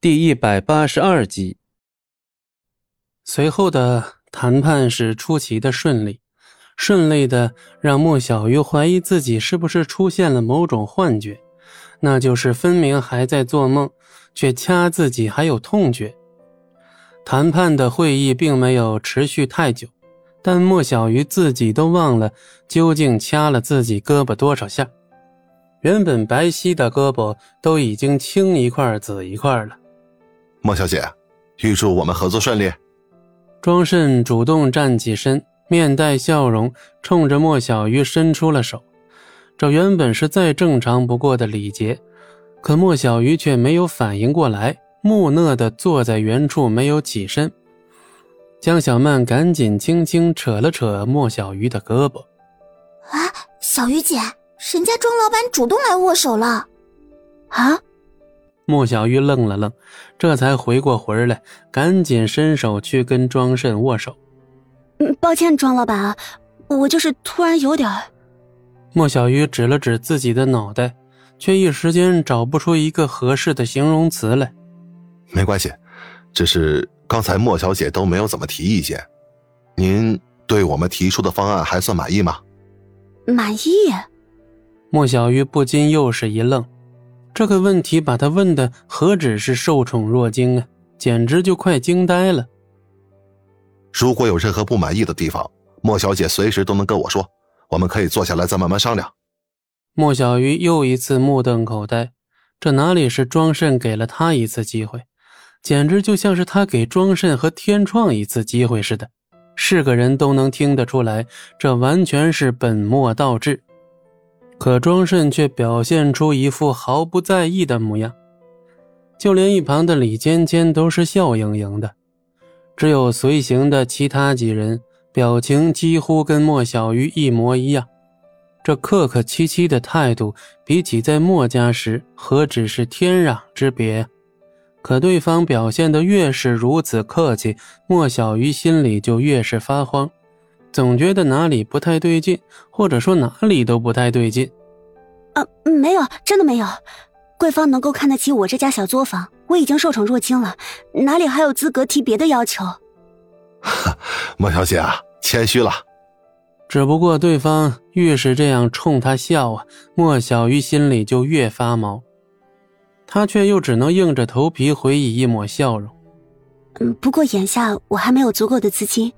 第一百八十二集。随后的谈判是出奇的顺利，顺利的让莫小鱼怀疑自己是不是出现了某种幻觉，那就是分明还在做梦，却掐自己还有痛觉。谈判的会议并没有持续太久，但莫小鱼自己都忘了究竟掐了自己胳膊多少下。原本白皙的胳膊都已经青一块紫一块了。莫小姐，预祝我们合作顺利。庄慎主动站起身，面带笑容，冲着莫小鱼伸出了手。这原本是再正常不过的礼节，可莫小鱼却没有反应过来，木讷的坐在原处，没有起身。江小曼赶紧轻轻扯了扯莫小鱼的胳膊：“啊，小鱼姐。”人家庄老板主动来握手了，啊！莫小鱼愣了愣，这才回过魂来，赶紧伸手去跟庄慎握手。嗯，抱歉，庄老板，我就是突然有点……莫小鱼指了指自己的脑袋，却一时间找不出一个合适的形容词来。没关系，只是刚才莫小姐都没有怎么提意见，您对我们提出的方案还算满意吗？满意。莫小鱼不禁又是一愣，这个问题把他问的何止是受宠若惊啊，简直就快惊呆了。如果有任何不满意的地方，莫小姐随时都能跟我说，我们可以坐下来再慢慢商量。莫小鱼又一次目瞪口呆，这哪里是庄慎给了他一次机会，简直就像是他给庄慎和天创一次机会似的。是个人都能听得出来，这完全是本末倒置。可庄慎却表现出一副毫不在意的模样，就连一旁的李尖尖都是笑盈盈的，只有随行的其他几人表情几乎跟莫小鱼一模一样。这客客气气的态度，比起在莫家时，何止是天壤之别？可对方表现的越是如此客气，莫小鱼心里就越是发慌。总觉得哪里不太对劲，或者说哪里都不太对劲。啊，没有，真的没有。贵方能够看得起我这家小作坊，我已经受宠若惊了，哪里还有资格提别的要求？莫小姐啊，谦虚了。只不过对方越是这样冲他笑啊，莫小鱼心里就越发毛。他却又只能硬着头皮回以一抹笑容。嗯，不过眼下我还没有足够的资金。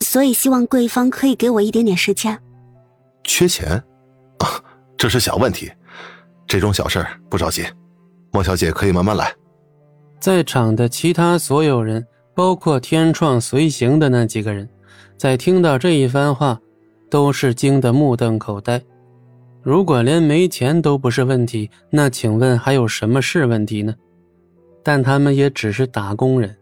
所以，希望贵方可以给我一点点时间。缺钱？啊，这是小问题，这种小事不着急。莫小姐可以慢慢来。在场的其他所有人，包括天创随行的那几个人，在听到这一番话，都是惊得目瞪口呆。如果连没钱都不是问题，那请问还有什么是问题呢？但他们也只是打工人。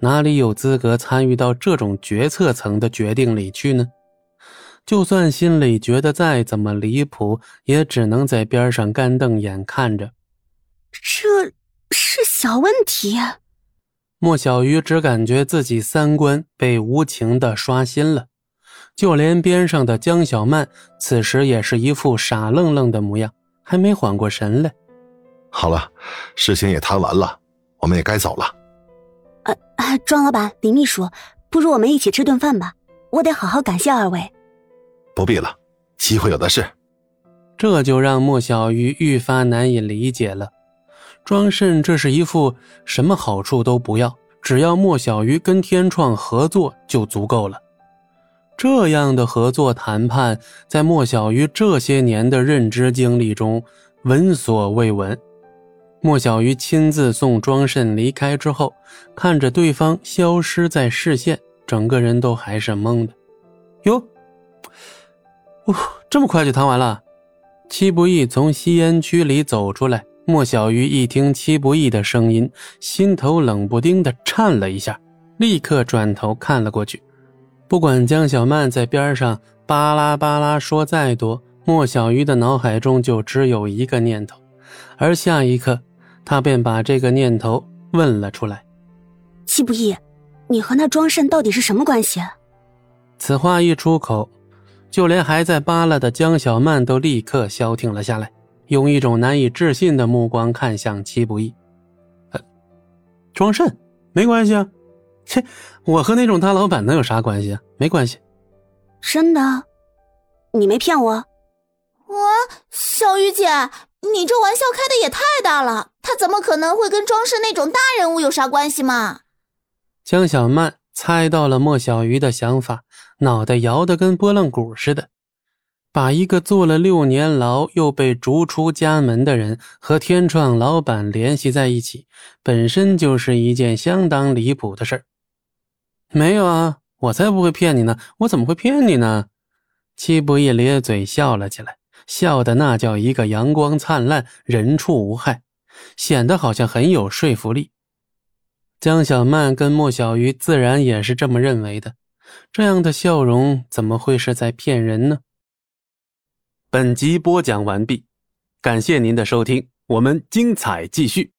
哪里有资格参与到这种决策层的决定里去呢？就算心里觉得再怎么离谱，也只能在边上干瞪眼看着。这是小问题。莫小鱼只感觉自己三观被无情的刷新了，就连边上的江小曼此时也是一副傻愣愣的模样，还没缓过神来。好了，事情也谈完了，我们也该走了。呃，庄老板、李秘书，不如我们一起吃顿饭吧。我得好好感谢二位。不必了，机会有的是。这就让莫小鱼愈发难以理解了。庄慎这是一副什么好处都不要，只要莫小鱼跟天创合作就足够了。这样的合作谈判，在莫小鱼这些年的认知经历中闻所未闻。莫小鱼亲自送庄慎离开之后，看着对方消失在视线，整个人都还是懵的。哟，哦，这么快就谈完了？戚不义从吸烟区里走出来，莫小鱼一听戚不义的声音，心头冷不丁的颤了一下，立刻转头看了过去。不管江小曼在边上巴拉巴拉说再多，莫小鱼的脑海中就只有一个念头，而下一刻。他便把这个念头问了出来：“戚不义，你和那庄慎到底是什么关系？”此话一出口，就连还在扒拉的江小曼都立刻消停了下来，用一种难以置信的目光看向戚不义。庄慎，没关系啊。切，我和那种大老板能有啥关系啊？没关系。真的？你没骗我？我小雨姐，你这玩笑开的也太大了。他怎么可能会跟庄慎那种大人物有啥关系嘛？江小曼猜到了莫小鱼的想法，脑袋摇得跟拨浪鼓似的。把一个坐了六年牢又被逐出家门的人和天创老板联系在一起，本身就是一件相当离谱的事儿。没有啊，我才不会骗你呢！我怎么会骗你呢？七不义咧嘴笑了起来，笑的那叫一个阳光灿烂，人畜无害，显得好像很有说服力。江小曼跟莫小鱼自然也是这么认为的，这样的笑容怎么会是在骗人呢？本集播讲完毕，感谢您的收听，我们精彩继续。